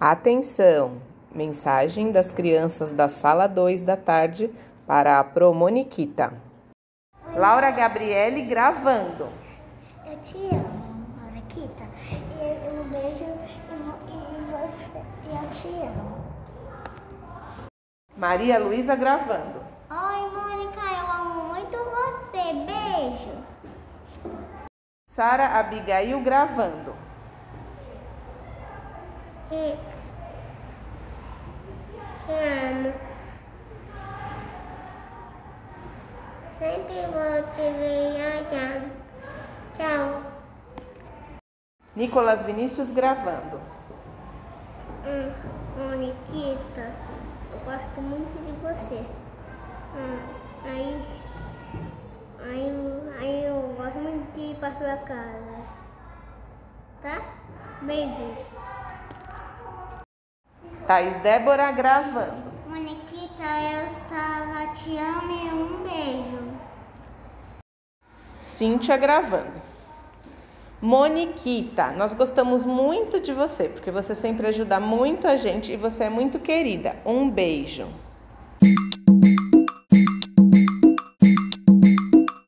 Atenção! Mensagem das crianças da sala 2 da tarde para a Promoniquita. Laura Gabriele gravando. Eu te amo, Maraquita. E um beijo e, vo- e você. E eu te amo. Maria Luísa gravando. Oi, Mônica, eu amo muito você. Beijo. Sara Abigail gravando. Te, te amo. Sempre vou te já. Tchau. Nicolas Vinícius gravando. Hum, Moniquita, eu gosto muito de você. Hum, aí, aí, aí eu gosto muito de ir pra sua casa. Tá? Beijos. Thaís Débora gravando. Moniquita, eu estava te amo e um beijo. Cíntia gravando. Moniquita, nós gostamos muito de você, porque você sempre ajuda muito a gente e você é muito querida. Um beijo.